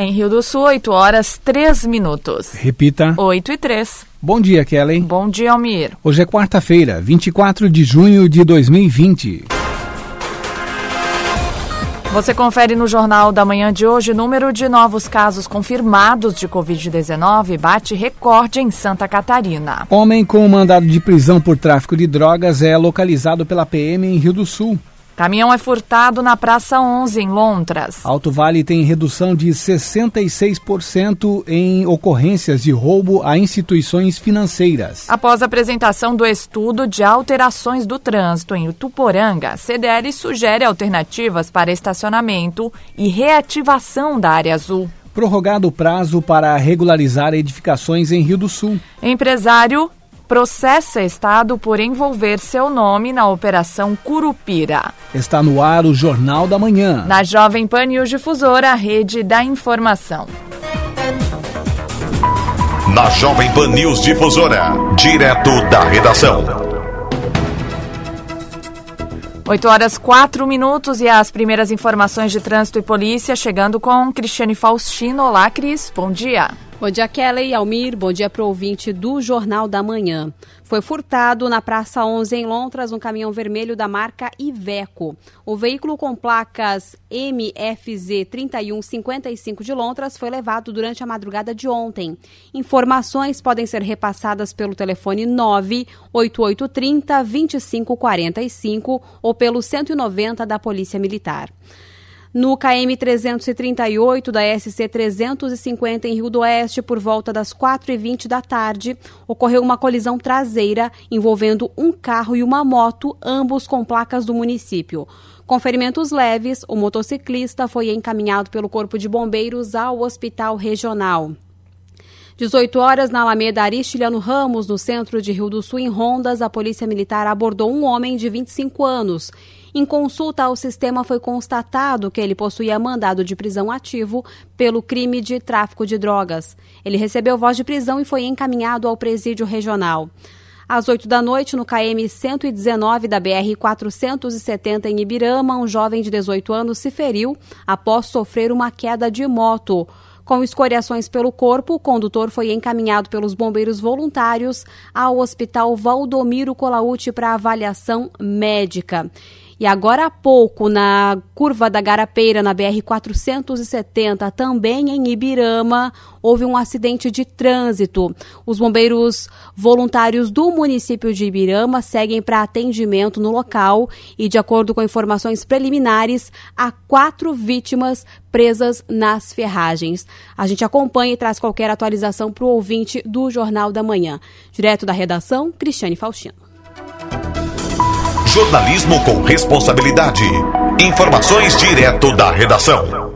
Em Rio do Sul, 8 horas 3 minutos. Repita. 8 e 3. Bom dia, Kelly. Bom dia, Almir. Hoje é quarta-feira, 24 de junho de 2020. Você confere no Jornal da Manhã de hoje: número de novos casos confirmados de Covid-19 bate recorde em Santa Catarina. Homem com mandado de prisão por tráfico de drogas é localizado pela PM em Rio do Sul. Caminhão é furtado na Praça 11, em Lontras. Alto Vale tem redução de 66% em ocorrências de roubo a instituições financeiras. Após a apresentação do estudo de alterações do trânsito em Utuporanga, a CDL sugere alternativas para estacionamento e reativação da área azul. Prorrogado o prazo para regularizar edificações em Rio do Sul. Empresário processa Estado por envolver seu nome na Operação Curupira. Está no ar o Jornal da Manhã. Na Jovem Pan News Difusora, a rede da informação. Na Jovem Pan News Difusora, direto da redação. 8 horas 4 minutos e as primeiras informações de trânsito e polícia chegando com Cristiane Faustino. Olá, Cris. Bom dia. Bom dia, Kelly Almir. Bom dia para o ouvinte do Jornal da Manhã. Foi furtado na Praça 11, em Lontras, um caminhão vermelho da marca Iveco. O veículo com placas MFZ 3155 de Lontras foi levado durante a madrugada de ontem. Informações podem ser repassadas pelo telefone 98830 2545 ou pelo 190 da Polícia Militar. No KM 338 da SC 350 em Rio do Oeste, por volta das 4h20 da tarde, ocorreu uma colisão traseira envolvendo um carro e uma moto, ambos com placas do município. Com ferimentos leves, o motociclista foi encaminhado pelo Corpo de Bombeiros ao Hospital Regional. 18 horas na Alameda Aristiliano Ramos, no centro de Rio do Sul, em Rondas, a Polícia Militar abordou um homem de 25 anos. Em consulta ao sistema foi constatado que ele possuía mandado de prisão ativo pelo crime de tráfico de drogas. Ele recebeu voz de prisão e foi encaminhado ao presídio regional. Às 8 da noite, no KM 119 da BR 470 em Ibirama, um jovem de 18 anos se feriu após sofrer uma queda de moto. Com escoriações pelo corpo, o condutor foi encaminhado pelos bombeiros voluntários ao Hospital Valdomiro Colaute para avaliação médica. E agora há pouco, na curva da Garapeira, na BR-470, também em Ibirama, houve um acidente de trânsito. Os bombeiros voluntários do município de Ibirama seguem para atendimento no local e, de acordo com informações preliminares, há quatro vítimas presas nas ferragens. A gente acompanha e traz qualquer atualização para o ouvinte do Jornal da Manhã. Direto da redação, Cristiane Faustino. Jornalismo com responsabilidade. Informações direto da redação.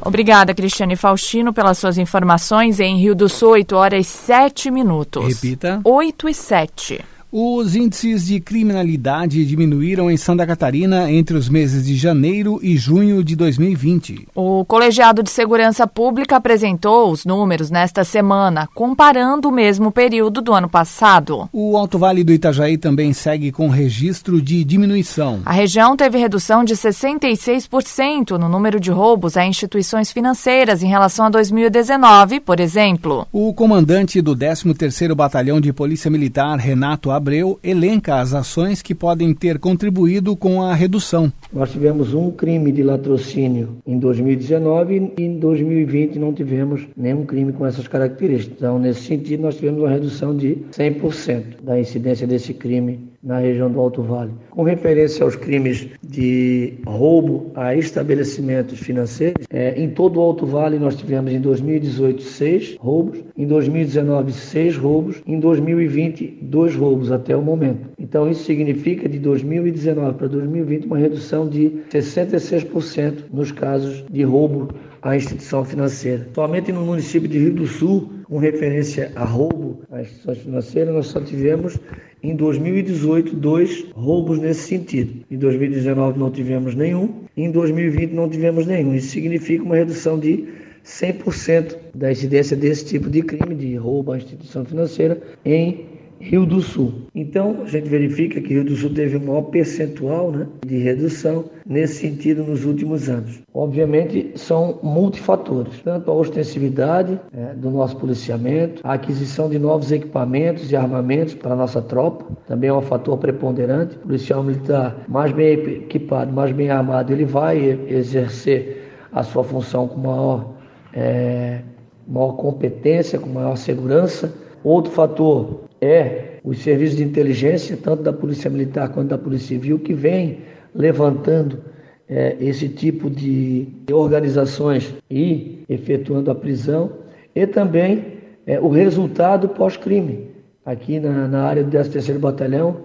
Obrigada, Cristiane Faustino, pelas suas informações. Em Rio do Sul, 8 horas e 7 minutos. Repita. 8 e 7. Os índices de criminalidade diminuíram em Santa Catarina entre os meses de janeiro e junho de 2020. O Colegiado de Segurança Pública apresentou os números nesta semana, comparando o mesmo período do ano passado. O Alto Vale do Itajaí também segue com registro de diminuição. A região teve redução de 66% no número de roubos a instituições financeiras em relação a 2019, por exemplo. O comandante do 13º Batalhão de Polícia Militar, Renato Abreu elenca as ações que podem ter contribuído com a redução. Nós tivemos um crime de latrocínio em 2019 e em 2020 não tivemos nenhum crime com essas características. Então, nesse sentido, nós tivemos uma redução de 100% da incidência desse crime na região do Alto Vale. Com referência aos crimes de roubo a estabelecimentos financeiros, é, em todo o Alto Vale nós tivemos em 2018 seis roubos, em 2019 seis roubos, em 2020 dois roubos até o momento. Então isso significa de 2019 para 2020 uma redução de 66% nos casos de roubo à instituição financeira. Somente no município de Rio do Sul, com referência a roubo à instituição financeira, nós só tivemos em 2018, dois roubos nesse sentido. Em 2019 não tivemos nenhum, em 2020 não tivemos nenhum. Isso significa uma redução de 100% da incidência desse tipo de crime, de roubo à instituição financeira, em Rio do Sul. Então, a gente verifica que Rio do Sul teve um maior percentual né, de redução nesse sentido nos últimos anos. Obviamente, são multifatores, tanto a ostensividade é, do nosso policiamento, a aquisição de novos equipamentos e armamentos para a nossa tropa, também é um fator preponderante. O policial militar mais bem equipado, mais bem armado, ele vai exercer a sua função com maior, é, maior competência, com maior segurança. Outro fator é os serviços de inteligência, tanto da Polícia Militar quanto da Polícia Civil, que vem levantando é, esse tipo de organizações e efetuando a prisão, e também é, o resultado pós-crime. Aqui na, na, área do 13º Batalhão,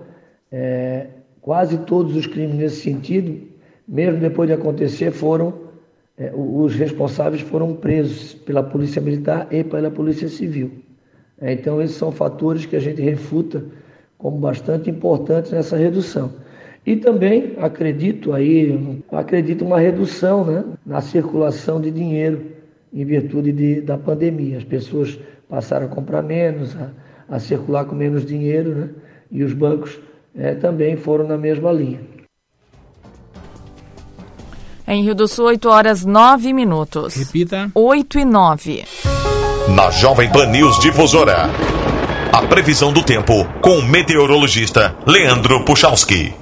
é, quase todos os crimes nesse sentido, mesmo depois de acontecer, foram é, os responsáveis foram presos pela Polícia Militar e pela Polícia Civil. É, então, esses são fatores que a gente refuta como bastante importantes nessa redução. E também acredito aí, acredito uma redução né, na circulação de dinheiro em virtude de, da pandemia. As pessoas passaram a comprar menos, a, a circular com menos dinheiro, né, e os bancos é, também foram na mesma linha. Em Rio do Sul, 8 horas 9 minutos. Repita. 8 e 9 na Jovem Pan News Difusora. A previsão do tempo com o meteorologista Leandro Puchalski.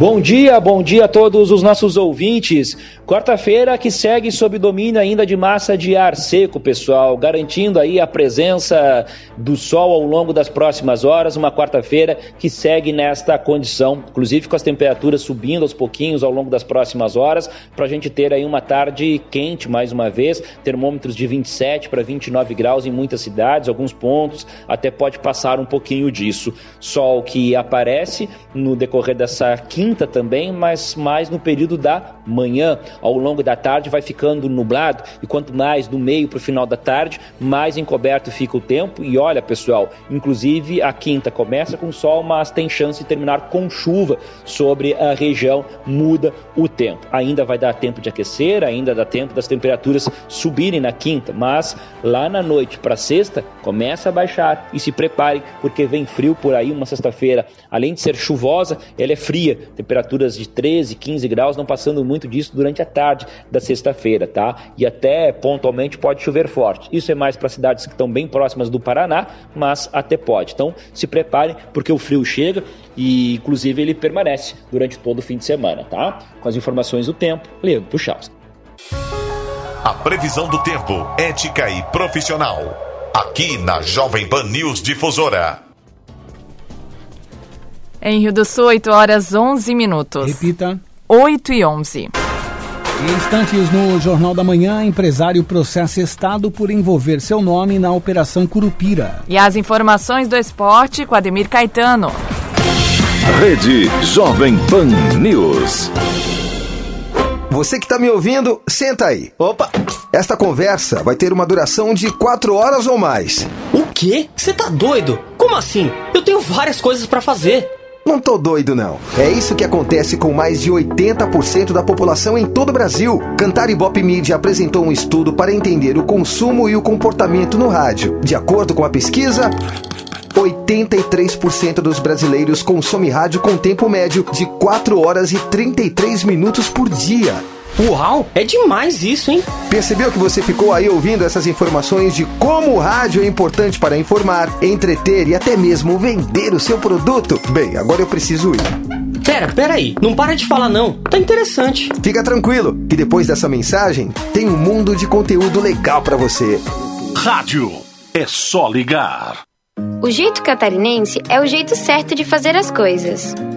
Bom dia, bom dia a todos os nossos ouvintes. Quarta-feira que segue sob domínio ainda de massa de ar seco, pessoal, garantindo aí a presença do sol ao longo das próximas horas. Uma quarta-feira que segue nesta condição, inclusive com as temperaturas subindo aos pouquinhos ao longo das próximas horas, para a gente ter aí uma tarde quente mais uma vez, termômetros de 27 para 29 graus em muitas cidades, alguns pontos até pode passar um pouquinho disso. Sol que aparece no decorrer dessa quinta quinta também, mas mais no período da manhã. Ao longo da tarde vai ficando nublado e quanto mais do meio para o final da tarde, mais encoberto fica o tempo. E olha, pessoal, inclusive a quinta começa com sol, mas tem chance de terminar com chuva sobre a região, muda o tempo. Ainda vai dar tempo de aquecer, ainda dá tempo das temperaturas subirem na quinta, mas lá na noite para sexta começa a baixar e se prepare porque vem frio por aí uma sexta-feira. Além de ser chuvosa, ela é fria temperaturas de 13, 15 graus, não passando muito disso durante a tarde da sexta-feira, tá? E até pontualmente pode chover forte. Isso é mais para cidades que estão bem próximas do Paraná, mas até pode. Então se preparem porque o frio chega e inclusive ele permanece durante todo o fim de semana, tá? Com as informações do tempo, Leandro Puxaus. A previsão do tempo, ética e profissional. Aqui na Jovem Pan News Difusora. Em Rio do Sul, 8 horas 11 minutos. Repita. 8 e 11. Em instantes no Jornal da Manhã, empresário processa Estado por envolver seu nome na Operação Curupira. E as informações do esporte com Ademir Caetano. Rede Jovem Pan News. Você que está me ouvindo, senta aí. Opa! Esta conversa vai ter uma duração de quatro horas ou mais. O quê? Você tá doido? Como assim? Eu tenho várias coisas para fazer. Não tô doido, não. É isso que acontece com mais de 80% da população em todo o Brasil. Cantar Ibope Media apresentou um estudo para entender o consumo e o comportamento no rádio. De acordo com a pesquisa, 83% dos brasileiros consomem rádio com tempo médio de 4 horas e 33 minutos por dia. Uau, é demais isso, hein? Percebeu que você ficou aí ouvindo essas informações de como o rádio é importante para informar, entreter e até mesmo vender o seu produto? Bem, agora eu preciso ir. Pera, pera aí, não para de falar não. Tá interessante. Fica tranquilo, que depois dessa mensagem tem um mundo de conteúdo legal para você. Rádio é só ligar. O jeito catarinense é o jeito certo de fazer as coisas.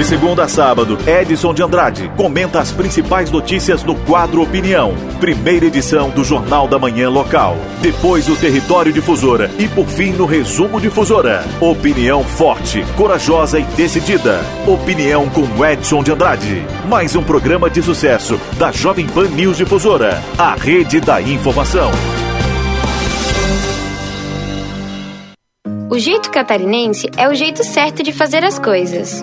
De segunda a sábado, Edson de Andrade comenta as principais notícias no quadro Opinião, primeira edição do Jornal da Manhã Local. Depois o Território Difusora e por fim no Resumo Difusora. Opinião forte, corajosa e decidida. Opinião com Edson de Andrade. Mais um programa de sucesso da Jovem Pan News Difusora, a rede da informação. O jeito catarinense é o jeito certo de fazer as coisas.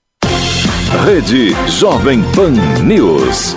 Rede Jovem Pan News.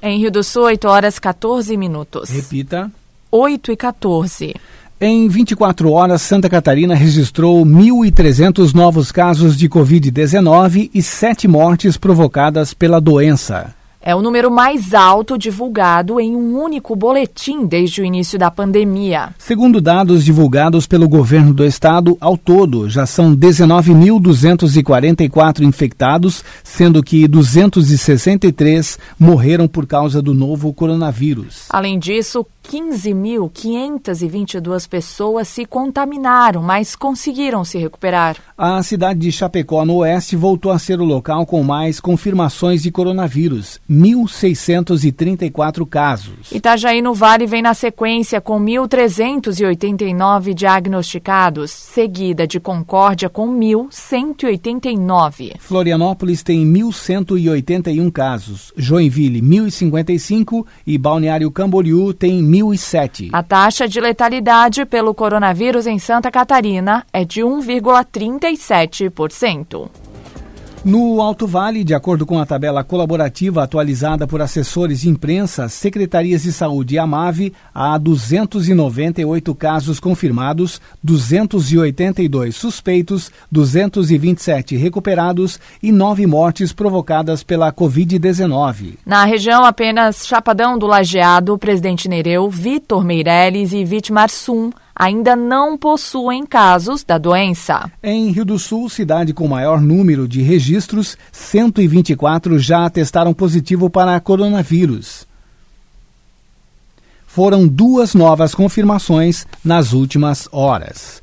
Em Rio do Sul, 8 horas 14 minutos. Repita. 8 e 14. Em 24 horas, Santa Catarina registrou 1.300 novos casos de Covid-19 e sete mortes provocadas pela doença. É o número mais alto divulgado em um único boletim desde o início da pandemia. Segundo dados divulgados pelo governo do estado, ao todo já são 19.244 infectados, sendo que 263 morreram por causa do novo coronavírus. Além disso, 15.522 pessoas se contaminaram, mas conseguiram se recuperar. A cidade de Chapecó, no oeste, voltou a ser o local com mais confirmações de coronavírus, 1.634 casos. Itajaí, no Vale, vem na sequência com 1.389 diagnosticados, seguida de Concórdia com 1.189. Florianópolis tem 1.181 casos, Joinville, 1.055 e Balneário Camboriú tem 2007. A taxa de letalidade pelo coronavírus em Santa Catarina é de 1,37%. No Alto Vale, de acordo com a tabela colaborativa atualizada por assessores de imprensa, secretarias de saúde e Amave, há 298 casos confirmados, 282 suspeitos, 227 recuperados e nove mortes provocadas pela Covid-19. Na região, apenas Chapadão do Lajeado, Presidente Nereu, Vitor Meirelles e Vitmar Sum ainda não possuem casos da doença. Em Rio do Sul, cidade com maior número de registros, 124 já atestaram positivo para coronavírus. Foram duas novas confirmações nas últimas horas.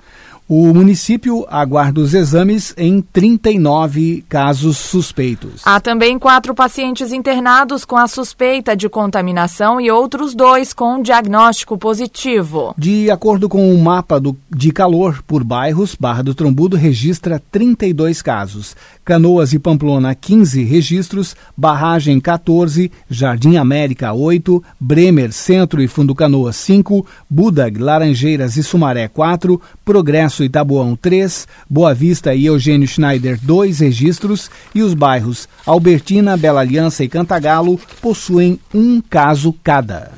O município aguarda os exames em 39 casos suspeitos. Há também quatro pacientes internados com a suspeita de contaminação e outros dois com diagnóstico positivo. De acordo com o um mapa do, de calor por bairros, Barra do Trombudo registra 32 casos. Canoas e Pamplona, 15 registros. Barragem, 14. Jardim América, 8. Bremer, Centro e Fundo Canoas, 5. Budag, Laranjeiras e Sumaré, 4. Progresso Passo Itabuão 3, Boa Vista e Eugênio Schneider 2 registros e os bairros Albertina, Bela Aliança e Cantagalo possuem um caso cada.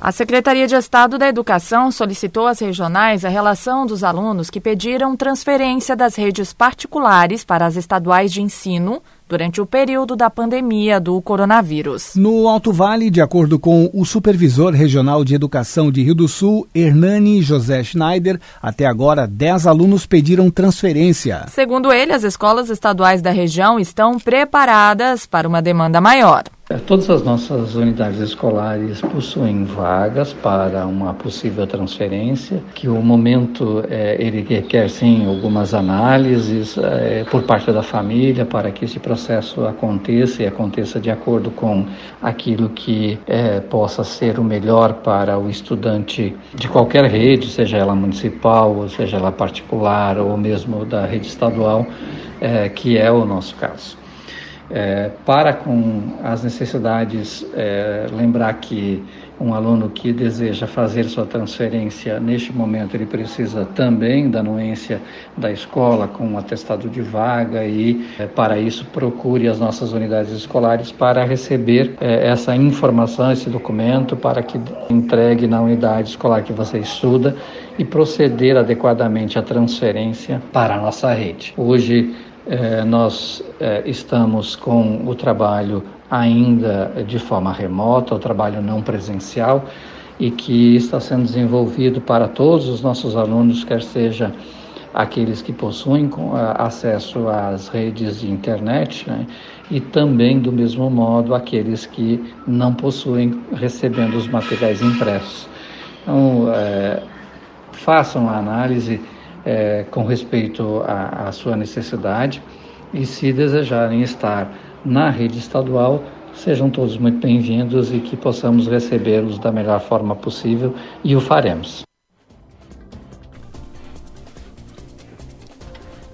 A Secretaria de Estado da Educação solicitou às regionais a relação dos alunos que pediram transferência das redes particulares para as estaduais de ensino durante o período da pandemia do coronavírus. No Alto Vale, de acordo com o supervisor regional de educação de Rio do Sul, Hernani José Schneider, até agora 10 alunos pediram transferência. Segundo ele, as escolas estaduais da região estão preparadas para uma demanda maior. É, todas as nossas unidades escolares possuem vagas para uma possível transferência, que o momento é, ele requer sim algumas análises é, por parte da família para que esse processo aconteça e aconteça de acordo com aquilo que é, possa ser o melhor para o estudante de qualquer rede, seja ela municipal, ou seja ela particular ou mesmo da rede estadual é, que é o nosso caso. É, para com as necessidades, é, lembrar que um aluno que deseja fazer sua transferência, neste momento ele precisa também da anuência da escola com um atestado de vaga e, é, para isso, procure as nossas unidades escolares para receber é, essa informação, esse documento, para que entregue na unidade escolar que você estuda e proceder adequadamente à transferência para a nossa rede. Hoje, é, nós é, estamos com o trabalho ainda de forma remota, o trabalho não presencial, e que está sendo desenvolvido para todos os nossos alunos, quer seja aqueles que possuem acesso às redes de internet, né? e também, do mesmo modo, aqueles que não possuem, recebendo os materiais impressos. Então, é, façam a análise é, com respeito à, sua necessidade e, se desejarem estar na rede estadual, sejam todos muito bem-vindos e que possamos recebê-los da melhor forma possível e o faremos.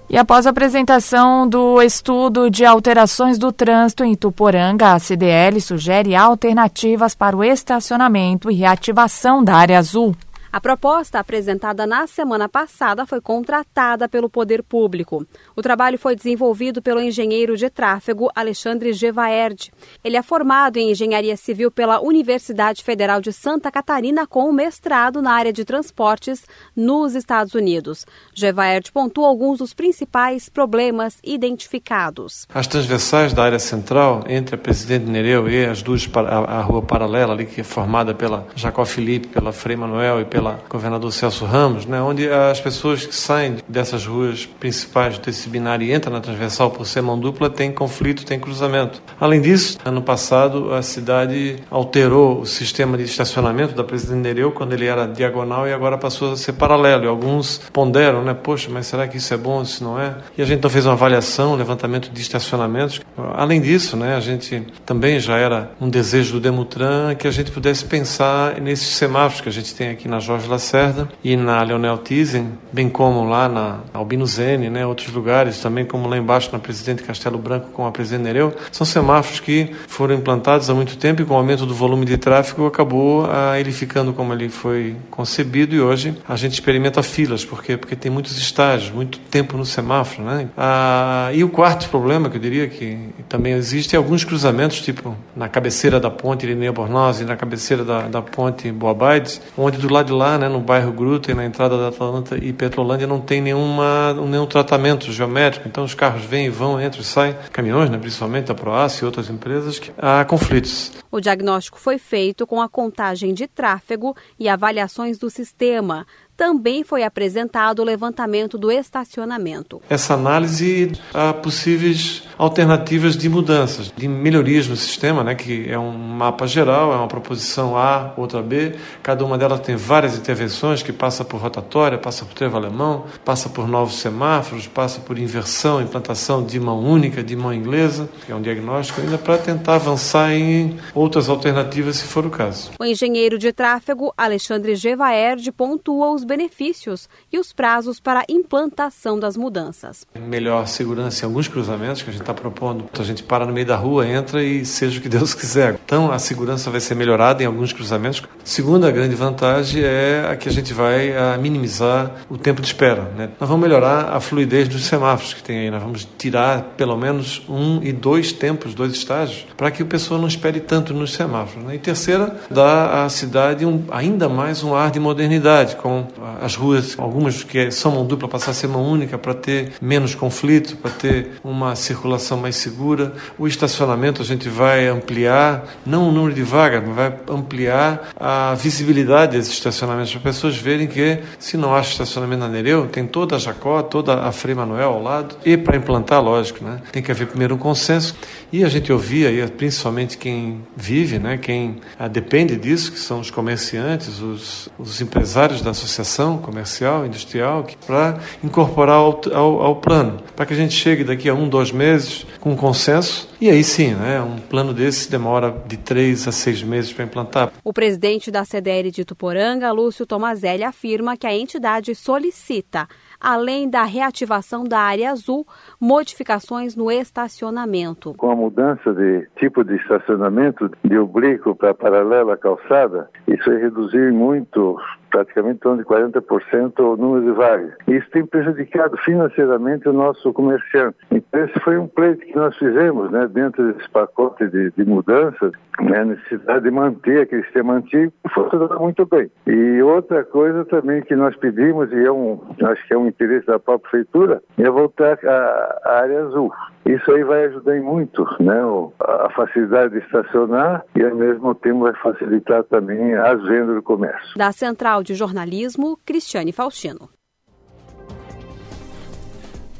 E após a apresentação do estudo de alterações do trânsito em Tuporanga, a CDL sugere alternativas para o estacionamento e reativação da área azul. A proposta apresentada na semana passada foi contratada pelo poder público. O trabalho foi desenvolvido pelo engenheiro de tráfego Alexandre Gevaerd. Ele é formado em engenharia civil pela Universidade Federal de Santa Catarina com um mestrado na área de transportes nos Estados Unidos. Gevaerd pontua alguns dos principais problemas identificados. As transversais da área central entre a Presidente Nereu e as duas a, a rua paralela ali que é formada pela Jacó Felipe, pela Frei Manuel e pela pela governador Celso Ramos, né, onde as pessoas que saem dessas ruas principais desse binário e entram na transversal por ser mão dupla têm conflito, tem cruzamento. Além disso, ano passado a cidade alterou o sistema de estacionamento da Presidente Nereu quando ele era diagonal e agora passou a ser paralelo. E alguns ponderam, né, poxa, mas será que isso é bom, isso não é? E a gente então fez uma avaliação, um levantamento de estacionamentos. Além disso, né, a gente também já era um desejo do Demutran que a gente pudesse pensar nesses semáforos que a gente tem aqui na Jorge Lacerda e na Leonel Thyssen, bem como lá na Albino Zene, né, outros lugares, também como lá embaixo na Presidente Castelo Branco com a Presidente Nereu, são semáforos que foram implantados há muito tempo e com o aumento do volume de tráfego acabou ah, ele ficando como ele foi concebido e hoje a gente experimenta filas, porque porque tem muitos estágios, muito tempo no semáforo, né? Ah, e o quarto problema que eu diria que também existe é alguns cruzamentos, tipo na cabeceira da ponte Irineu Bornoz e na cabeceira da, da ponte Boa Baides, onde do lado de lá, né, no bairro Gruta e na entrada da Atlanta e Petrolândia não tem nenhuma, nenhum tratamento geométrico, então os carros vêm e vão, entram e saem, caminhões, né, principalmente da Proace e outras empresas, que há conflitos. O diagnóstico foi feito com a contagem de tráfego e avaliações do sistema também foi apresentado o levantamento do estacionamento. Essa análise há possíveis alternativas de mudanças, de melhorias no sistema, né, que é um mapa geral, é uma proposição A, outra B, cada uma delas tem várias intervenções que passa por rotatória, passa por trevo alemão, passa por novos semáforos, passa por inversão, implantação de mão única, de mão inglesa, que é um diagnóstico ainda para tentar avançar em outras alternativas se for o caso. O engenheiro de tráfego Alexandre Gevaerd pontua os benefícios e os prazos para a implantação das mudanças. Melhor segurança em alguns cruzamentos que a gente está propondo. Então a gente para no meio da rua, entra e seja o que Deus quiser. Então a segurança vai ser melhorada em alguns cruzamentos. Segunda grande vantagem é a que a gente vai a, minimizar o tempo de espera. Né? Nós vamos melhorar a fluidez dos semáforos que tem aí. Nós vamos tirar pelo menos um e dois tempos, dois estágios, para que a pessoa não espere tanto nos semáforos. Né? E terceira, dá à cidade um, ainda mais um ar de modernidade, com as ruas, algumas que são mão dupla, passar a ser mão única para ter menos conflito, para ter uma circulação mais segura. O estacionamento a gente vai ampliar, não o número de vagas, mas vai ampliar a visibilidade desses estacionamentos, para as pessoas verem que se não acha estacionamento na Nereu, tem toda a Jacó, toda a Frei Manuel ao lado. E para implantar, lógico, né, tem que haver primeiro um consenso. E a gente ouvia, principalmente quem vive, né, quem ah, depende disso, que são os comerciantes, os, os empresários da associação licitação comercial, industrial, para incorporar ao, ao, ao plano, para que a gente chegue daqui a um, dois meses com um consenso. E aí sim, né, um plano desse demora de três a seis meses para implantar. O presidente da CDL de Tuporanga, Lúcio Tomazelli, afirma que a entidade solicita além da reativação da área azul, modificações no estacionamento. Com a mudança de tipo de estacionamento de oblíquo para paralela calçada, isso vai reduzir muito praticamente torno de 40% o número de vagas. Isso tem prejudicado financeiramente o nosso comerciante. Então, esse foi um pleito que nós fizemos, né, dentro desse pacote de, de mudanças, né, a necessidade de manter aquele sistema antigo, funcionou muito bem. E outra coisa também que nós pedimos, e é um, acho que é um interesse da própria prefeitura, é voltar à área azul. Isso aí vai ajudar muito, né, a facilidade de estacionar e ao mesmo tempo vai facilitar também as vendas do comércio. Da Central de Jornalismo, Cristiane Faustino.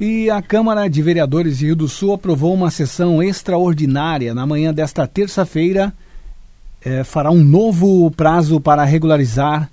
E a Câmara de Vereadores de Rio do Sul aprovou uma sessão extraordinária na manhã desta terça-feira. É, fará um novo prazo para regularizar.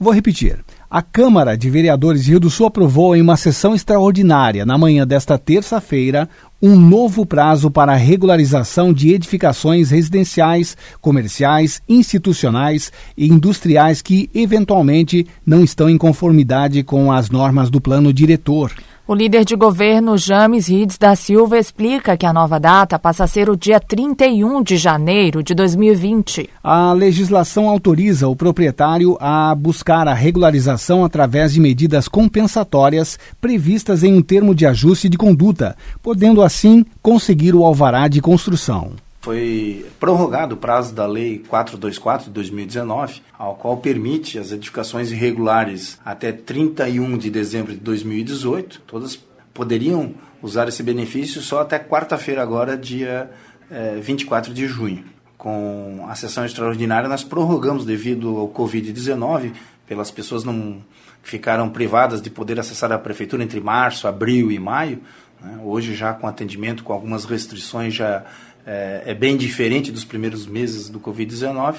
Vou repetir. A Câmara de Vereadores de Rio do Sul aprovou em uma sessão extraordinária na manhã desta terça-feira um novo prazo para regularização de edificações residenciais, comerciais, institucionais e industriais que eventualmente não estão em conformidade com as normas do plano diretor. O líder de governo James Rides da Silva explica que a nova data passa a ser o dia 31 de janeiro de 2020. A legislação autoriza o proprietário a buscar a regularização através de medidas compensatórias previstas em um termo de ajuste de conduta, podendo assim conseguir o alvará de construção foi prorrogado o prazo da Lei 424 de 2019, ao qual permite as edificações irregulares até 31 de dezembro de 2018. Todas poderiam usar esse benefício só até quarta-feira, agora, dia é, 24 de junho. Com a sessão extraordinária, nós prorrogamos devido ao Covid-19, pelas pessoas não ficaram privadas de poder acessar a prefeitura entre março, abril e maio. Né? Hoje, já com atendimento, com algumas restrições, já é, é bem diferente dos primeiros meses do Covid-19.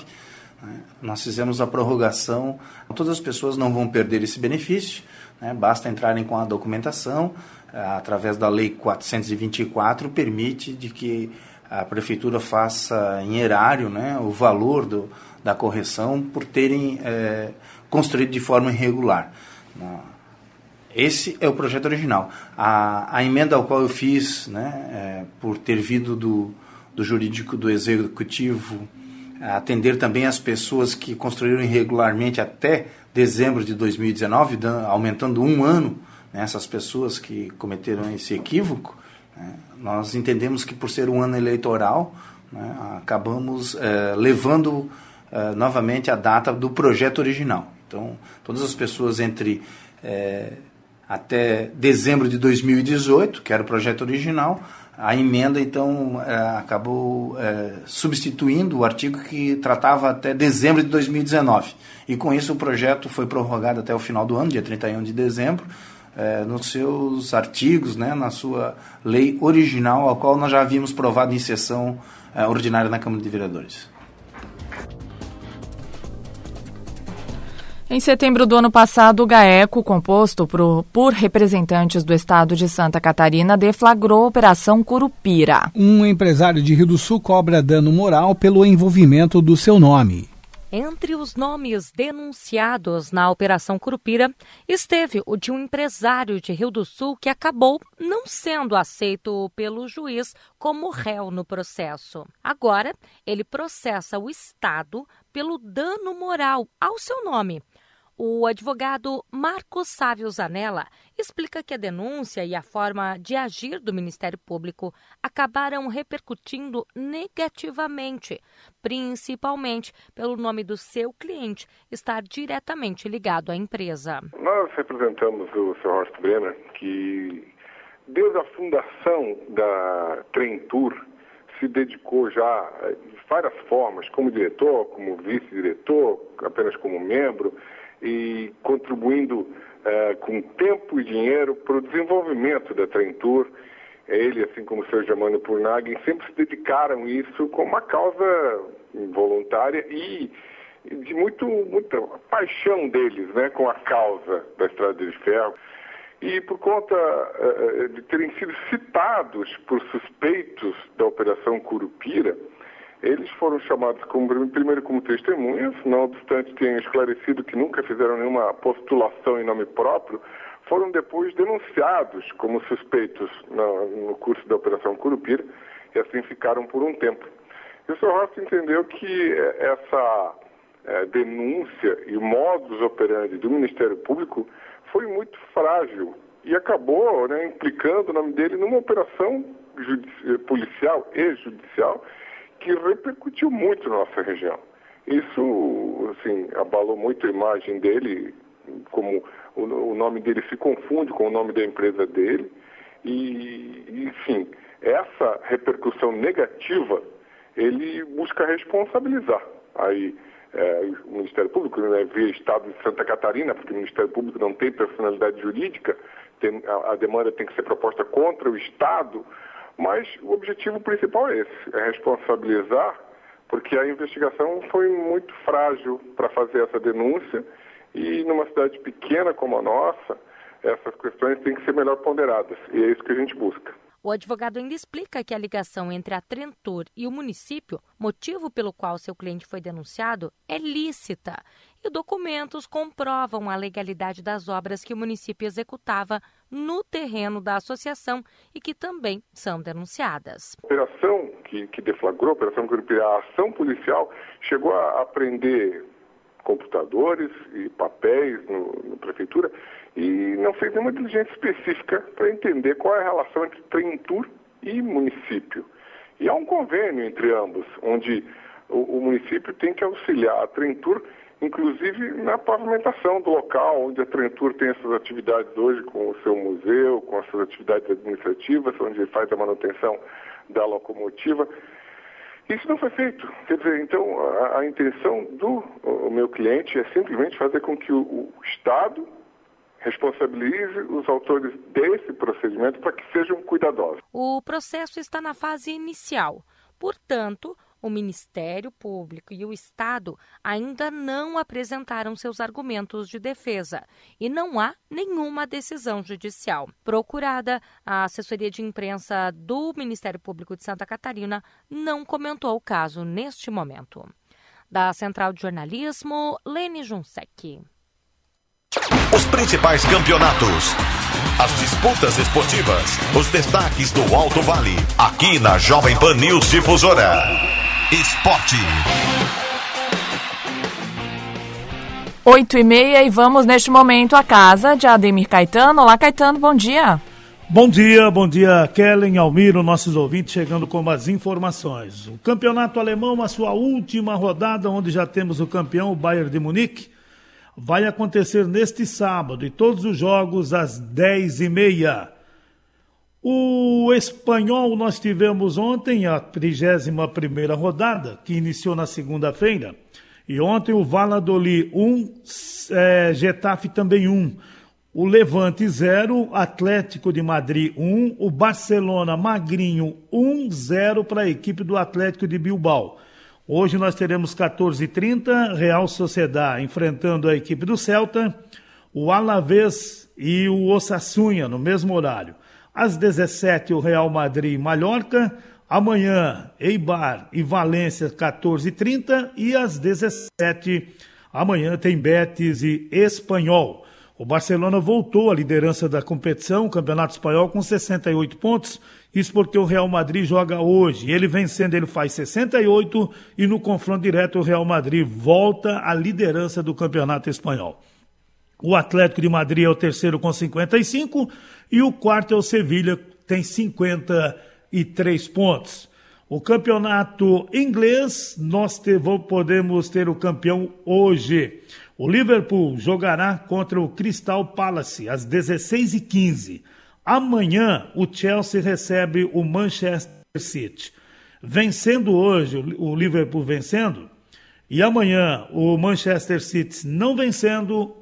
Né? Nós fizemos a prorrogação, todas as pessoas não vão perder esse benefício, né? basta entrarem com a documentação, é, através da Lei 424, permite de que a prefeitura faça em erário né, o valor do, da correção por terem é, construído de forma irregular. Esse é o projeto original. A, a emenda ao qual eu fiz, né, é, por ter vindo do, do jurídico do executivo atender também as pessoas que construíram irregularmente até dezembro de 2019, aumentando um ano né, essas pessoas que cometeram esse equívoco. Né, nós entendemos que por ser um ano eleitoral, né, acabamos é, levando é, novamente a data do projeto original. Então, todas as pessoas entre é, até dezembro de 2018, que era o projeto original, a emenda, então, é, acabou é, substituindo o artigo que tratava até dezembro de 2019. E com isso o projeto foi prorrogado até o final do ano, dia 31 de dezembro, é, nos seus artigos, né, na sua lei original, a qual nós já havíamos provado em sessão ordinária na Câmara de Vereadores. Em setembro do ano passado, o GAECO, composto por, por, representantes do estado de Santa Catarina, deflagrou a Operação Curupira. Um empresário de Rio do Sul cobra dano moral pelo envolvimento do seu nome. Entre os nomes denunciados na Operação Curupira esteve o de um empresário de Rio do Sul que acabou não sendo aceito pelo juiz como réu no processo. Agora, ele processa o Estado pelo dano moral ao seu nome o advogado Marcos Sávio Zanella explica que a denúncia e a forma de agir do Ministério Público acabaram repercutindo negativamente, principalmente pelo nome do seu cliente estar diretamente ligado à empresa. Nós representamos o Sr. Horst Brenner, que desde a fundação da Trentur se dedicou já de várias formas, como diretor, como vice-diretor, apenas como membro, e contribuindo uh, com tempo e dinheiro para o desenvolvimento da Trentur. Ele, assim como o Sr. Germano Purnagin, sempre se dedicaram a isso como uma causa voluntária e, de muito, muita paixão deles né, com a causa da Estrada de Ferro. E por conta uh, de terem sido citados por suspeitos da Operação Curupira, eles foram chamados como, primeiro como testemunhas, não obstante tenham esclarecido que nunca fizeram nenhuma postulação em nome próprio, foram depois denunciados como suspeitos no, no curso da Operação Curupira e assim ficaram por um tempo. E o Sr. Rossi entendeu que essa é, denúncia e o modus operandi do Ministério Público foi muito frágil e acabou né, implicando o nome dele numa operação policial e judicial que repercutiu muito na nossa região. Isso, assim, abalou muito a imagem dele, como o, nome dele se confunde com o nome da empresa dele, e, enfim, essa repercussão negativa, ele busca responsabilizar aí é, o Ministério Público, né, via Estado de Santa Catarina, porque o Ministério Público não tem personalidade jurídica, tem, a, a, demanda tem que ser proposta contra o Estado, mas o objetivo principal é esse, é responsabilizar, porque a investigação foi muito frágil para fazer essa denúncia e numa cidade pequena como a nossa, essas questões têm que ser melhor ponderadas e é isso que a gente busca. O advogado ainda explica que a ligação entre a Trentor e o município, motivo pelo qual seu cliente foi denunciado, é lícita e documentos comprovam a legalidade das obras que o município executava no terreno da associação e que também são denunciadas. A operação que, que deflagrou, a operação Curupira, a ação policial chegou a apreender computadores e papéis na prefeitura e não fez nenhuma diligência específica para entender qual é a relação entre Trentur e município. E há um convênio entre ambos, onde o, o município tem que auxiliar a Trentur, inclusive na pavimentação do local, onde a Trentur tem essas atividades hoje com o seu museu, com as suas atividades administrativas, onde ele faz a manutenção da locomotiva. Isso não foi feito. Quer dizer, então, a, a intenção do meu cliente é simplesmente fazer com que o, o Estado responsabilize os autores desse procedimento para que sejam cuidadosos. O processo está na fase inicial. Portanto, o Ministério Público e o Estado ainda não apresentaram seus argumentos de defesa e não há nenhuma decisão judicial. Procurada, a assessoria de imprensa do Ministério Público de Santa Catarina não comentou o caso neste momento. Da Central de Jornalismo, Lene Junsec. Os principais campeonatos. As disputas esportivas. Os destaques do Alto Vale. Aqui na Jovem Pan News Difusora. Esporte. Oito e meia e vamos neste momento à casa de Ademir Caetano. Olá, Caetano, bom dia. Bom dia, bom dia, Kellen, Almiro, nossos ouvintes chegando com as informações. O campeonato alemão, a sua última rodada, onde já temos o campeão, o Bayern de Munique, vai acontecer neste sábado e todos os jogos às 10h30. O espanhol nós tivemos ontem a 31 rodada, que iniciou na segunda-feira. E ontem o Valladolid 1, um, é, Getafe também 1. Um. O Levante 0, Atlético de Madrid 1, um, o Barcelona Magrinho 1-0 para a equipe do Atlético de Bilbao. Hoje nós teremos 14h30, Real Sociedade enfrentando a equipe do Celta, o Alavés e o Osassunha no mesmo horário. Às 17 o Real Madrid e Mallorca, amanhã Eibar e Valência 14h30 e às 17 amanhã tem Betis e Espanhol. O Barcelona voltou à liderança da competição, o Campeonato Espanhol, com 68 pontos. Isso porque o Real Madrid joga hoje. Ele vencendo, ele faz 68 e no confronto direto o Real Madrid volta à liderança do Campeonato Espanhol. O Atlético de Madrid é o terceiro com 55 e o quarto é o Sevilha, tem 53 pontos. O campeonato inglês, nós te, podemos ter o campeão hoje. O Liverpool jogará contra o Crystal Palace às 16h15. Amanhã, o Chelsea recebe o Manchester City. Vencendo hoje, o Liverpool vencendo, e amanhã o Manchester City não vencendo,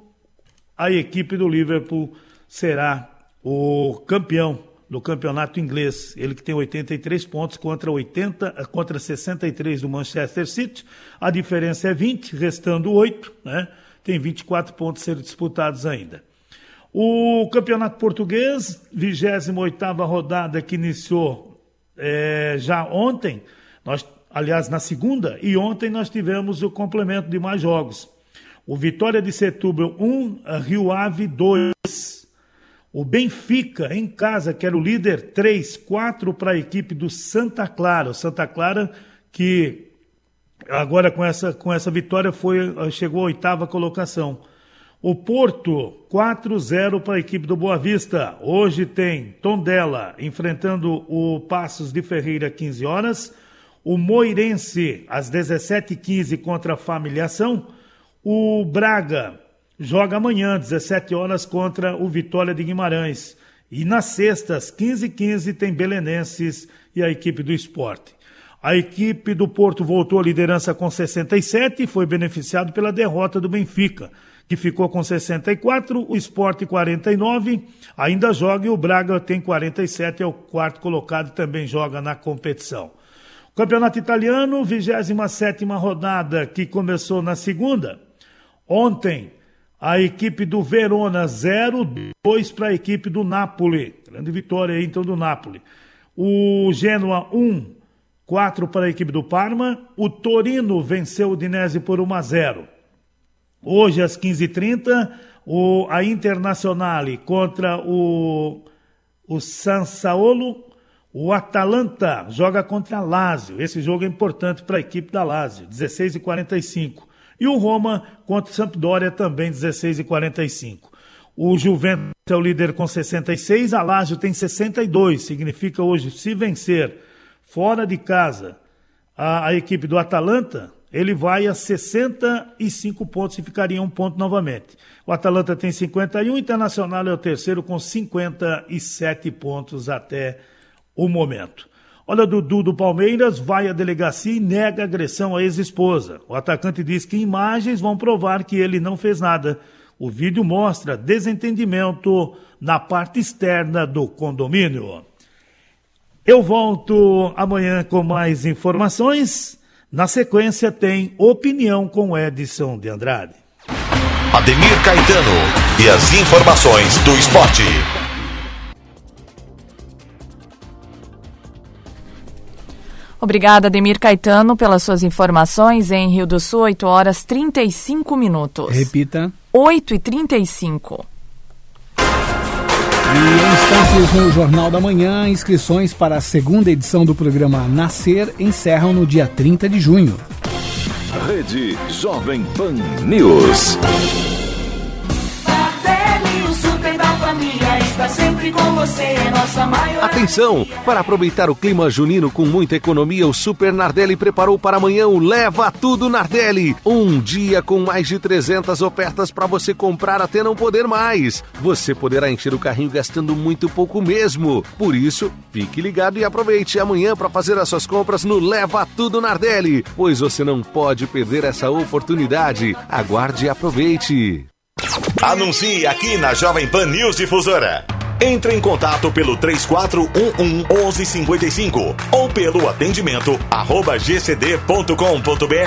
a equipe do Liverpool será o campeão do campeonato inglês. Ele que tem 83 pontos contra 80, contra 63 do Manchester City. A diferença é 20, restando 8, né? Tem 24 pontos a ser disputados ainda. O Campeonato Português, 28ª rodada que iniciou é, já ontem, nós, aliás, na segunda, e ontem nós tivemos o complemento de mais jogos. O Vitória de Setúbal 1, Rio Ave 2. O Benfica, em casa, que era o líder, 3, 4 para a equipe do Santa Clara. O Santa Clara que agora com essa, com essa vitória foi, chegou à oitava colocação. O Porto, 4-0 para a equipe do Boa Vista. Hoje tem Tondela enfrentando o Passos de Ferreira, 15 horas. O Moirense, às 17h15, contra a Familiação. O Braga joga amanhã, 17 horas, contra o Vitória de Guimarães. E nas sextas, 15h15, tem Belenenses e a equipe do esporte. A equipe do Porto voltou à liderança com 67 e foi beneficiado pela derrota do Benfica que ficou com 64, o Esporte 49, ainda joga e o Braga tem 47, é o quarto colocado, também joga na competição. Campeonato Italiano, 27 rodada, que começou na segunda. Ontem, a equipe do Verona 0, 2 para a equipe do Napoli. Grande vitória aí, então, do Napoli. O Genoa 1, 4 para a equipe do Parma. O Torino venceu o Dinese por 1 a 0. Hoje, às 15h30, o, a Internazionale contra o, o San Saolo. O Atalanta joga contra a Lazio. Esse jogo é importante para a equipe da Lazio, 16h45. E o Roma contra o Sampdoria, também 16h45. O Juventus é o líder com 66, a Lazio tem 62. Significa hoje, se vencer fora de casa a, a equipe do Atalanta, ele vai a 65 pontos e ficaria um ponto novamente. O Atalanta tem 51, o Internacional é o terceiro com 57 pontos até o momento. Olha, Dudu do Palmeiras vai à delegacia e nega agressão à ex-esposa. O atacante diz que imagens vão provar que ele não fez nada. O vídeo mostra desentendimento na parte externa do condomínio. Eu volto amanhã com mais informações. Na sequência, tem Opinião com Edson de Andrade. Ademir Caetano e as informações do esporte. Obrigada, Ademir Caetano, pelas suas informações. Em Rio do Sul, 8 horas 35 minutos. Repita. 8 e 35. E em instantes no Jornal da Manhã, inscrições para a segunda edição do programa Nascer encerram no dia 30 de junho. Rede Jovem Pan News. Sempre com você, é nossa maior. Atenção! Para aproveitar o clima junino com muita economia, o Super Nardelli preparou para amanhã o Leva Tudo Nardelli. Um dia com mais de 300 ofertas para você comprar até não poder mais. Você poderá encher o carrinho gastando muito pouco mesmo. Por isso, fique ligado e aproveite amanhã para fazer as suas compras no Leva Tudo Nardelli, pois você não pode perder essa oportunidade. Aguarde e aproveite. Anuncie aqui na Jovem Pan News Difusora. Entre em contato pelo 3411 1155 ou pelo atendimento arroba gcd.com.br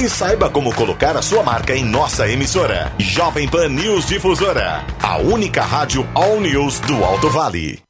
e saiba como colocar a sua marca em nossa emissora. Jovem Pan News Difusora, a única rádio All News do Alto Vale.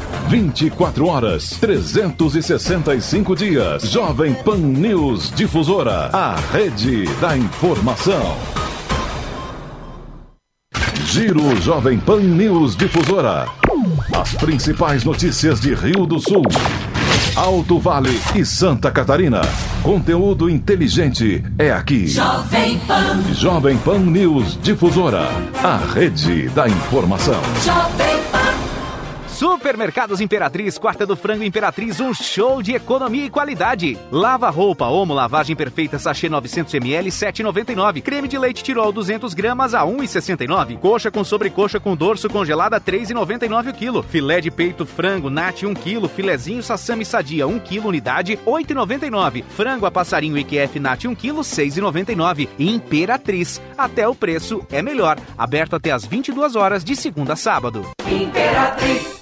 24 horas, 365 dias. Jovem Pan News Difusora, a rede da informação. Giro Jovem Pan News Difusora. As principais notícias de Rio do Sul, Alto Vale e Santa Catarina. Conteúdo inteligente é aqui. Jovem Pan. Jovem Pan News Difusora, a rede da informação. Jovem. Supermercados Imperatriz, quarta do frango Imperatriz, um show de economia e qualidade. Lava roupa, Omo lavagem perfeita, sachê 900ml, 7,99. Creme de leite Tirol 200 gramas a 1,69. Coxa com sobrecoxa com dorso congelada 3,99 o quilo. Filé de peito frango Nat 1 quilo. Filezinho sassami sadia 1 quilo unidade 8,99. Frango a passarinho IQF Nat 1 quilo 6,99. Imperatriz, até o preço é melhor. Aberto até às 22 horas de segunda a sábado. Imperatriz.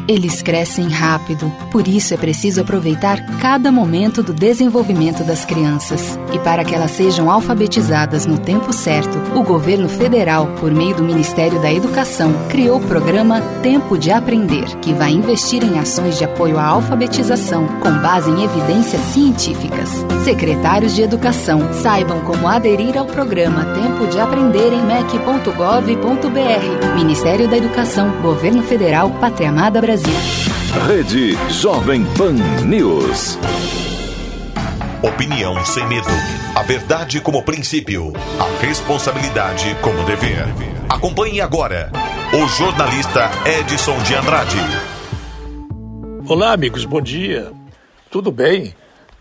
Eles crescem rápido, por isso é preciso aproveitar cada momento do desenvolvimento das crianças. E para que elas sejam alfabetizadas no tempo certo, o governo federal, por meio do Ministério da Educação, criou o programa Tempo de Aprender, que vai investir em ações de apoio à alfabetização com base em evidências científicas. Secretários de Educação, saibam como aderir ao programa Tempo de Aprender em mec.gov.br. Ministério da Educação, Governo Federal, Pátria Amada Brasil. Rede Jovem Pan News. Opinião sem medo. A verdade como princípio. A responsabilidade como dever. Acompanhe agora o jornalista Edson de Andrade. Olá, amigos, bom dia. Tudo bem?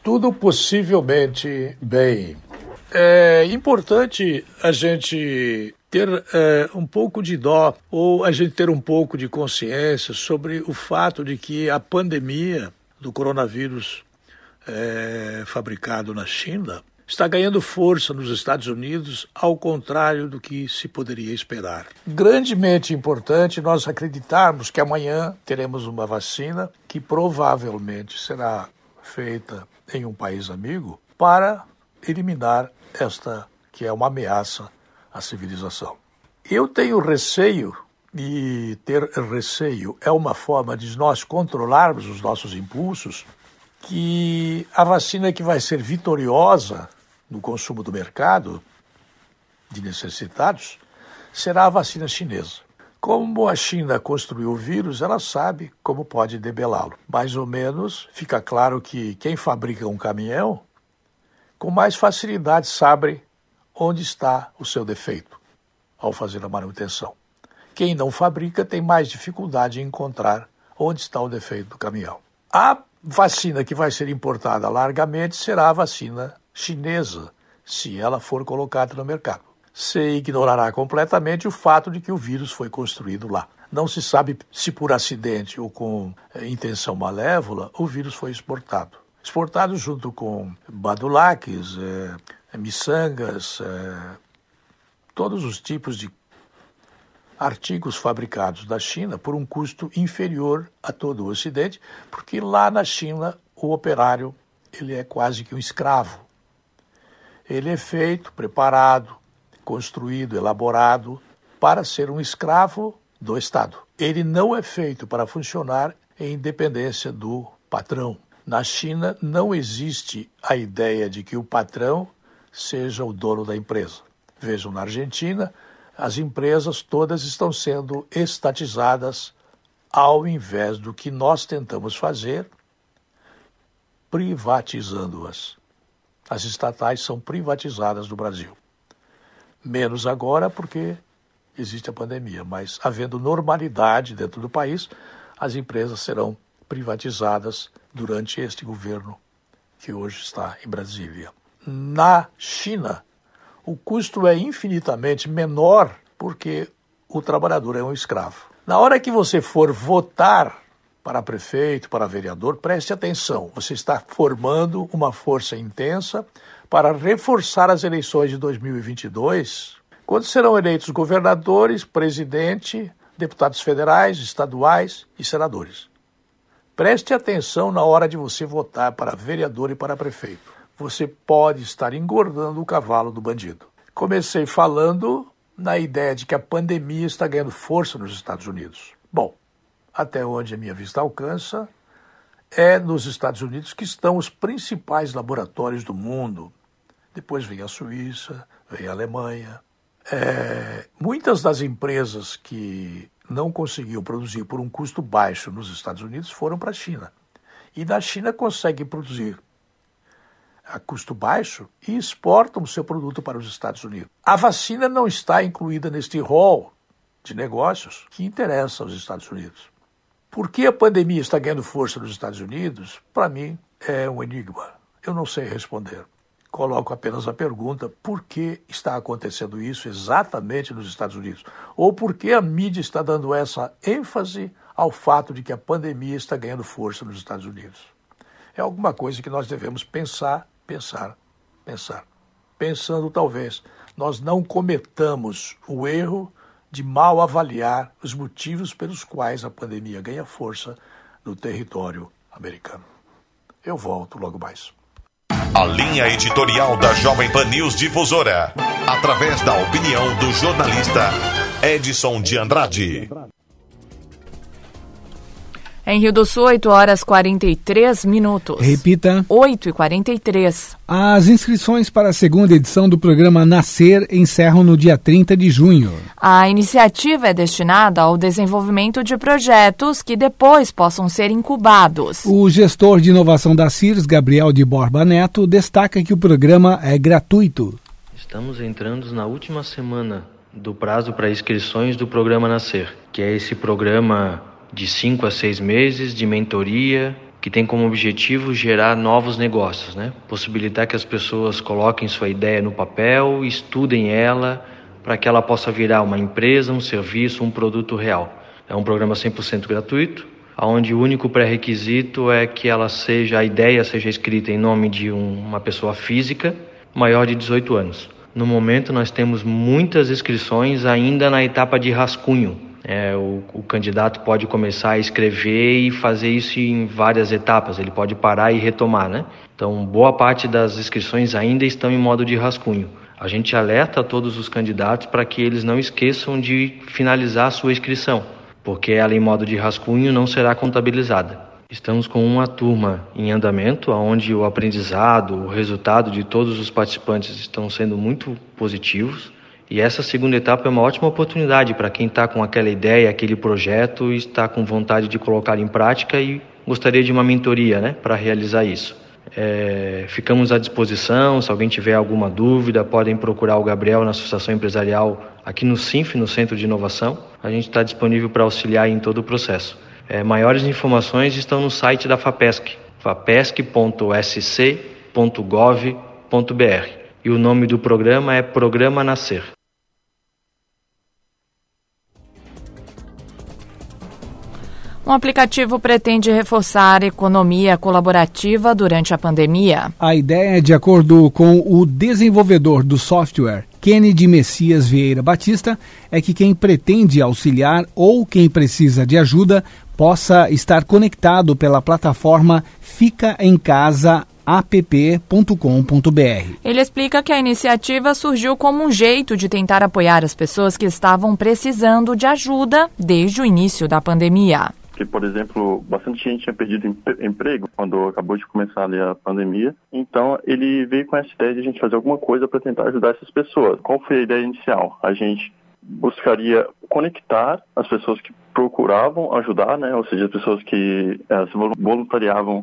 Tudo possivelmente bem. É importante a gente ter é, um pouco de dó ou a gente ter um pouco de consciência sobre o fato de que a pandemia do coronavírus é, fabricado na China está ganhando força nos Estados Unidos, ao contrário do que se poderia esperar. Grandemente importante nós acreditarmos que amanhã teremos uma vacina que provavelmente será feita em um país amigo para eliminar esta que é uma ameaça à civilização. Eu tenho receio e ter receio é uma forma de nós controlarmos os nossos impulsos, que a vacina que vai ser vitoriosa no consumo do mercado de necessitados será a vacina chinesa. Como a China construiu o vírus, ela sabe como pode debelá-lo. Mais ou menos fica claro que quem fabrica um caminhão com mais facilidade sabe onde está o seu defeito ao fazer a manutenção. Quem não fabrica tem mais dificuldade em encontrar onde está o defeito do caminhão. A vacina que vai ser importada largamente será a vacina chinesa, se ela for colocada no mercado. Se ignorará completamente o fato de que o vírus foi construído lá. Não se sabe se por acidente ou com eh, intenção malévola o vírus foi exportado exportados junto com badulaques, é, miçangas, é, todos os tipos de artigos fabricados da China por um custo inferior a todo o Ocidente, porque lá na China o operário ele é quase que um escravo. Ele é feito, preparado, construído, elaborado para ser um escravo do Estado. Ele não é feito para funcionar em independência do patrão. Na China não existe a ideia de que o patrão seja o dono da empresa. Vejam, na Argentina, as empresas todas estão sendo estatizadas ao invés do que nós tentamos fazer, privatizando-as. As estatais são privatizadas no Brasil. Menos agora porque existe a pandemia, mas havendo normalidade dentro do país, as empresas serão privatizadas durante este governo que hoje está em Brasília. Na China, o custo é infinitamente menor porque o trabalhador é um escravo. Na hora que você for votar para prefeito, para vereador, preste atenção. Você está formando uma força intensa para reforçar as eleições de 2022, quando serão eleitos governadores, presidente, deputados federais, estaduais e senadores. Preste atenção na hora de você votar para vereador e para prefeito. Você pode estar engordando o cavalo do bandido. Comecei falando na ideia de que a pandemia está ganhando força nos Estados Unidos. Bom, até onde a minha vista alcança, é nos Estados Unidos que estão os principais laboratórios do mundo. Depois vem a Suíça, vem a Alemanha. É, muitas das empresas que não conseguiu produzir por um custo baixo nos Estados Unidos foram para a China. E da China conseguem produzir a custo baixo e exportam seu produto para os Estados Unidos. A vacina não está incluída neste rol de negócios que interessa aos Estados Unidos. Por que a pandemia está ganhando força nos Estados Unidos? Para mim, é um enigma. Eu não sei responder. Coloco apenas a pergunta: por que está acontecendo isso exatamente nos Estados Unidos? Ou por que a mídia está dando essa ênfase ao fato de que a pandemia está ganhando força nos Estados Unidos? É alguma coisa que nós devemos pensar, pensar, pensar. Pensando, talvez, nós não cometamos o erro de mal avaliar os motivos pelos quais a pandemia ganha força no território americano. Eu volto logo mais. A linha editorial da Jovem Pan News Difusora, através da opinião do jornalista Edson de Andrade. Em Rio do Sul, 8 horas 43 minutos. Repita. 8 e 43. As inscrições para a segunda edição do programa Nascer encerram no dia 30 de junho. A iniciativa é destinada ao desenvolvimento de projetos que depois possam ser incubados. O gestor de inovação da CIRS, Gabriel de Borba Neto, destaca que o programa é gratuito. Estamos entrando na última semana do prazo para inscrições do programa Nascer, que é esse programa de 5 a 6 meses de mentoria que tem como objetivo gerar novos negócios, né? Possibilitar que as pessoas coloquem sua ideia no papel, estudem ela para que ela possa virar uma empresa, um serviço, um produto real. É um programa 100% gratuito, onde o único pré-requisito é que ela seja a ideia seja escrita em nome de um, uma pessoa física maior de 18 anos. No momento nós temos muitas inscrições ainda na etapa de rascunho, é, o, o, candidato pode começar a escrever e fazer isso em várias etapas, ele pode parar e retomar, né? Então, boa parte das inscrições ainda estão em modo de rascunho. A gente alerta todos os candidatos para que eles não esqueçam de finalizar a sua inscrição, porque ela em modo de rascunho não será contabilizada. Estamos com uma turma em andamento, onde o aprendizado, o resultado de todos os participantes estão sendo muito positivos. E essa segunda etapa é uma ótima oportunidade para quem está com aquela ideia, aquele projeto está com vontade de colocar em prática e gostaria de uma mentoria né, para realizar isso. É, ficamos à disposição, se alguém tiver alguma dúvida, podem procurar o Gabriel na Associação Empresarial aqui no CINF, no Centro de Inovação. A gente está disponível para auxiliar em todo o processo. É, maiores informações estão no site da FAPESC, fapesc.sc.gov.br. E o nome do programa é Programa Nascer. Um aplicativo pretende reforçar a economia colaborativa durante a pandemia. A ideia, de acordo com o desenvolvedor do software, Kennedy Messias Vieira Batista, é que quem pretende auxiliar ou quem precisa de ajuda possa estar conectado pela plataforma Fica em Casa app.com.br. Ele explica que a iniciativa surgiu como um jeito de tentar apoiar as pessoas que estavam precisando de ajuda desde o início da pandemia por exemplo, bastante gente tinha perdido emprego quando acabou de começar ali a pandemia. Então, ele veio com essa ideia de a gente fazer alguma coisa para tentar ajudar essas pessoas. Qual foi a ideia inicial? A gente buscaria conectar as pessoas que procuravam ajudar, né? Ou seja, as pessoas que é, se voluntariavam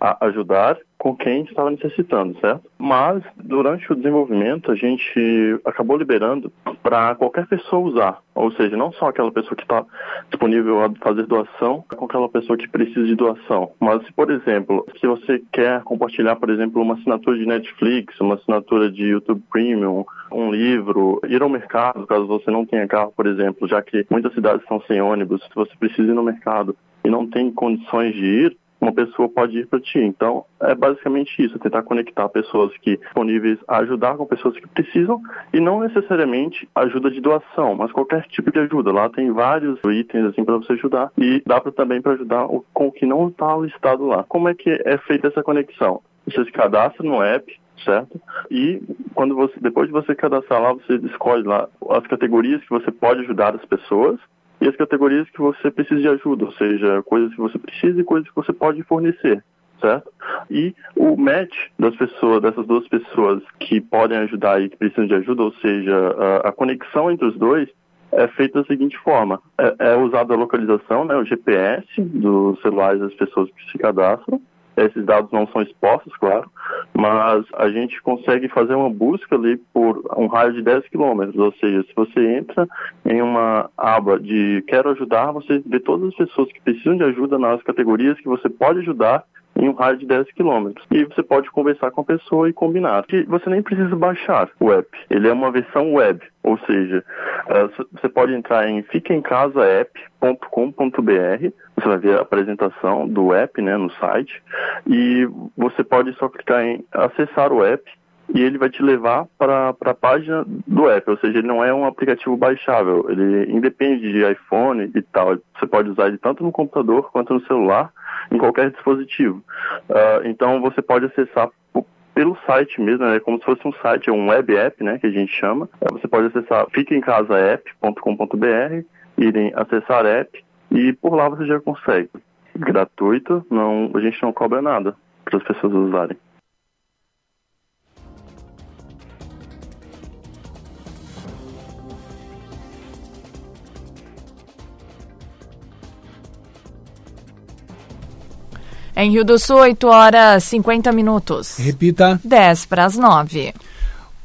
a ajudar com quem estava necessitando, certo? Mas durante o desenvolvimento a gente acabou liberando para qualquer pessoa usar, ou seja, não só aquela pessoa que está disponível a fazer doação, com aquela pessoa que precisa de doação. Mas por exemplo, se você quer compartilhar, por exemplo, uma assinatura de Netflix, uma assinatura de YouTube Premium, um livro, ir ao mercado, caso você não tenha carro, por exemplo, já que muitas cidades estão sem ônibus, se você precisa ir no mercado e não tem condições de ir, uma pessoa pode ir para ti. Então, é basicamente isso, tentar conectar pessoas que disponíveis a ajudar com pessoas que precisam e não necessariamente ajuda de doação, mas qualquer tipo de ajuda. Lá tem vários itens assim para você ajudar e dá para também para ajudar com o que não está listado lá. Como é que é feita essa conexão? Você se cadastra no app, certo? E quando você, depois de você cadastrar lá, você escolhe lá as categorias que você pode ajudar as pessoas e as categorias que você precisa de ajuda, ou seja, coisas que você precisa e coisas que você pode fornecer, certo? E o match das pessoas, dessas duas pessoas que podem ajudar e que precisam de ajuda, ou seja, a, a conexão entre os dois é feita da seguinte forma: é, é usada a localização, né, o GPS dos celulares das pessoas que se cadastram, Esses dados não são expostos, claro, mas a gente consegue fazer uma busca ali por um raio de 10 quilômetros, ou seja, se você entra em uma aba de quero ajudar, você vê todas as pessoas que precisam de ajuda nas categorias que você pode ajudar em um raio de 10 quilômetros. E você pode conversar com a pessoa e combinar. Que você nem precisa baixar o app. Ele é uma versão web, ou seja, uh, você pode entrar em ficaemcasaapp.com.br, você vai ver a apresentação do app né, no site, e você pode só clicar em acessar o app e ele vai te levar para a página do app, ou seja, ele não é um aplicativo baixável, ele independe de iPhone e tal, você pode usar ele tanto no computador quanto no celular, em qualquer dispositivo. Uh, então você pode acessar pelo site mesmo, né, como se fosse um site, um web app, né, que a gente chama. Uh, você pode acessar ficaemcasaapp.com.br, irem acessar app e por lá você já consegue. Gratuito, não, a gente não cobra nada para as pessoas usarem. Em Rio do Sul, 8 horas 50 minutos. Repita. 10 para as 9.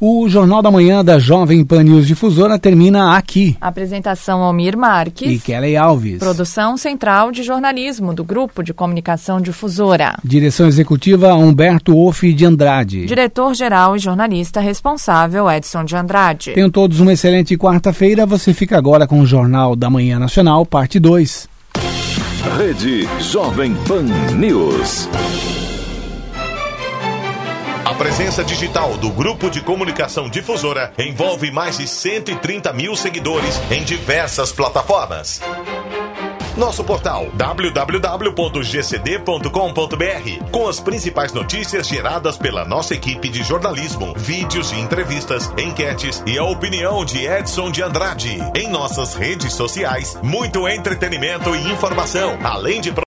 O Jornal da Manhã da Jovem Pan News Difusora termina aqui. Apresentação Almir Marques. E Kelly Alves. Produção Central de Jornalismo do Grupo de Comunicação Difusora. Direção Executiva Humberto Off de Andrade. Diretor-Geral e jornalista responsável Edson de Andrade. Tenham todos uma excelente quarta-feira. Você fica agora com o Jornal da Manhã Nacional, parte 2. Rede Jovem Pan News. A presença digital do Grupo de Comunicação Difusora envolve mais de 130 mil seguidores em diversas plataformas. Nosso portal www.gcd.com.br com as principais notícias geradas pela nossa equipe de jornalismo, vídeos e entrevistas, enquetes e a opinião de Edson de Andrade. Em nossas redes sociais, muito entretenimento e informação, além de